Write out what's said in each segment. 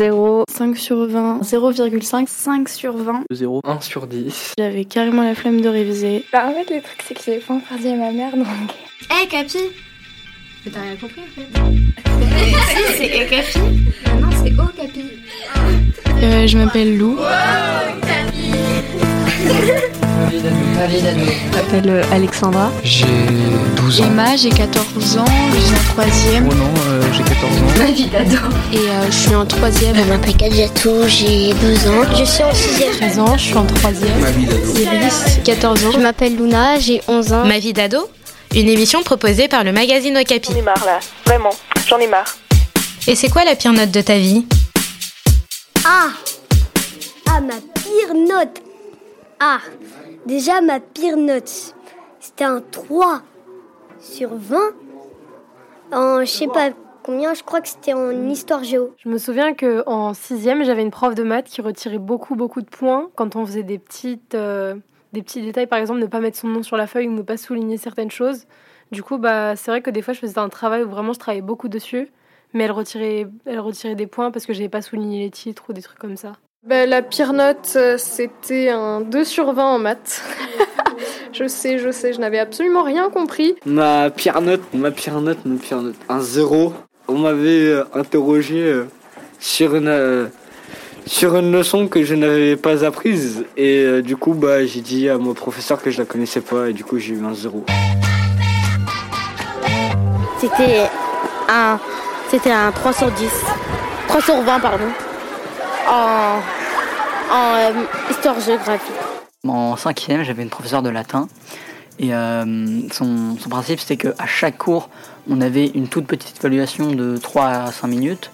0, 5 sur 20, 0,5, 5 sur 20. 0, 1 sur 10. J'avais carrément la flemme de réviser. Bah en fait le truc c'est que j'avais pas encore dit à ma mère donc... Hé hey, Capi! Mais t'as rien compris en fait. Si c'est Hé Capi. Ah Non c'est Oh Capi. Euh, Je m'appelle Lou. Je m'appelle euh, Alexandra. J'ai 12 ans. Emma, j'ai 14 ans, je suis en 3ème. Oh non, euh, j'ai 14 ans. Ma vie d'ado. Et euh, je suis en 3ème. Je m'appelle Kadiatou, j'ai 12 ans. Je suis en 6ème. 13 ans, je suis en 3ème. Ma vie d'ado. Iris, 14 ans. Je m'appelle Luna, j'ai 11 ans. Ma vie d'ado Une émission proposée par le magazine Okapi. J'en ai marre là, vraiment, j'en ai marre. Et c'est quoi la pire note de ta vie? Ah Ah, ma pire note Ah Déjà, ma pire note, c'était un 3 sur 20. En, je sais pas combien, je crois que c'était en histoire géo. Je me souviens qu'en 6 j'avais une prof de maths qui retirait beaucoup, beaucoup de points quand on faisait des, petites, euh, des petits détails, par exemple, ne pas mettre son nom sur la feuille ou ne pas souligner certaines choses. Du coup, bah, c'est vrai que des fois, je faisais un travail où vraiment je travaillais beaucoup dessus, mais elle retirait, elle retirait des points parce que je n'avais pas souligné les titres ou des trucs comme ça. Bah, la pire note, euh, c'était un 2 sur 20 en maths. je sais, je sais, je n'avais absolument rien compris. Ma pire note, ma pire note, ma pire note, un 0. On m'avait euh, interrogé euh, sur une, sur une leçon que je n'avais pas apprise. Et du coup, bah, j'ai dit à mon professeur que je la connaissais pas et du coup, j'ai eu un 0. C'était un, c'était un 3 sur 10. 3 sur 20, pardon. En, euh, histoire géographique. En cinquième, j'avais une professeure de latin. Et euh, son, principe, c'était qu'à chaque cours, on avait une toute petite évaluation de 3 à 5 minutes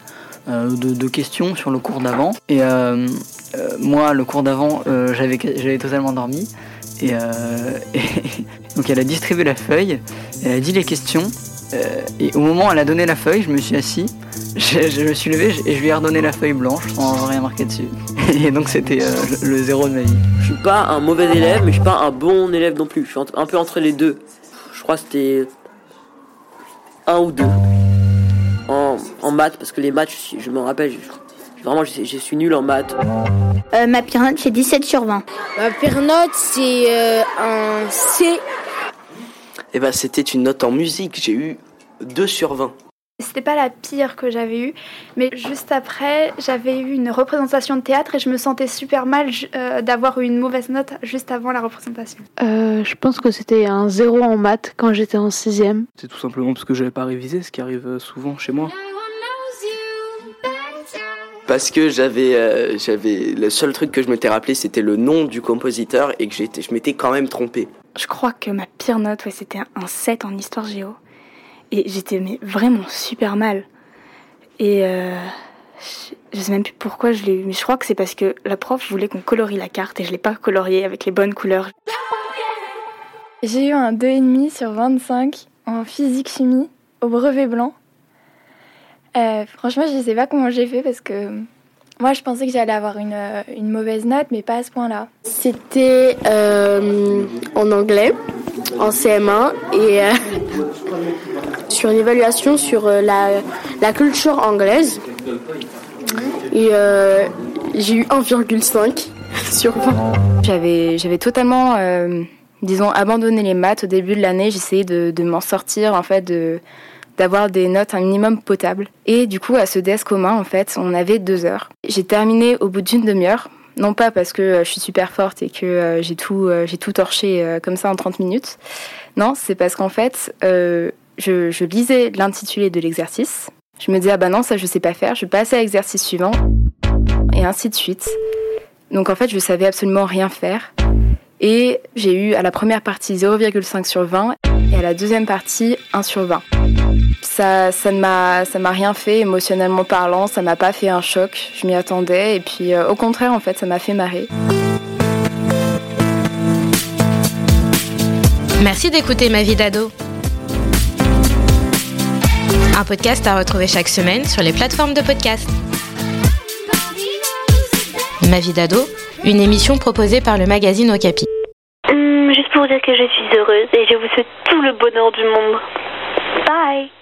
euh, de, questions sur le cours d'avant. Et moi, le cours d'avant, j'avais, totalement dormi. Et donc elle a distribué la feuille, elle a dit les questions. Et au moment où elle a donné la feuille, je me suis assis je, je, me suis levé et je lui ai redonné la feuille blanche sans rien marquer dessus. Et donc c'était euh, le, le, zéro de ma vie. Je suis pas un mauvais élève, mais je suis pas un bon élève non plus. Je suis un peu entre les deux. Je crois que c'était un ou deux en, en maths, parce que les maths, je, je me rappelle, je, vraiment, je, je, suis nul en maths. Euh, ma pire note, c'est 17 sur 20. Ma pire note, c'est euh, un C. Et eh ben, c'était une note en musique. J'ai eu 2 sur 20. C'était pas la pire que j'avais eue, mais juste après, j'avais eu une représentation de théâtre et je me sentais super mal euh, d'avoir eu une mauvaise note juste avant la représentation. Euh, je pense que c'était un zéro en maths quand j'étais en sixième. C'est tout simplement parce que j'avais pas révisé, ce qui arrive souvent chez moi. Parce que j'avais, euh, j'avais le seul truc que je m'étais rappelé, c'était le nom du compositeur et que j'étais, je m'étais quand même trompé. Je crois que ma pire note, ouais, c'était un 7 en histoire géo. Et j'étais mais vraiment super mal. Et euh, je, je sais même plus pourquoi je l'ai eu, mais je crois que c'est parce que la prof voulait qu'on colorie la carte et je l'ai pas coloriée avec les bonnes couleurs. J'ai eu un 2,5 sur 25 en physique-chimie au brevet blanc. Euh, franchement, je sais pas comment j'ai fait parce que moi, je pensais que j'allais avoir une, une, mauvaise note, mais pas à ce point-là. C'était euh, en anglais, en CM1, et euh, sur une évaluation sur euh, la, la, culture anglaise. Et euh, j'ai eu 1,5 sur 20. J'avais, j'avais totalement, disons, abandonné les maths au début de l'année. J'essayais de, de m'en sortir, en fait, de d'avoir des notes un minimum potable. Et du coup, à ce DS commun, en fait, on avait deux heures. J'ai terminé au bout d'une demi-heure. Non pas parce que je suis super forte et que j'ai tout, j'ai tout torché comme ça en 30 minutes. Non, c'est parce qu'en fait, euh, je, je, lisais l'intitulé de l'exercice. Je me disais, ah bah non, ça je sais pas faire, je passe à l'exercice suivant. Et ainsi de suite. Donc en fait, je savais absolument rien faire. Et j'ai eu à la première partie 0,5 sur 20 et à la deuxième partie 1 sur 20. Ça, ça ne m'a, ça m'a rien fait émotionnellement parlant, ça m'a pas fait un choc, je m'y attendais et puis euh, au contraire en fait ça m'a fait marrer. Merci d'écouter Ma vie d'ado. Un podcast à retrouver chaque semaine sur les plateformes de podcast. Ma vie d'ado, une émission proposée par le magazine Okapi. Hum, juste pour dire que je suis heureuse et je vous souhaite tout le bonheur du monde. Bye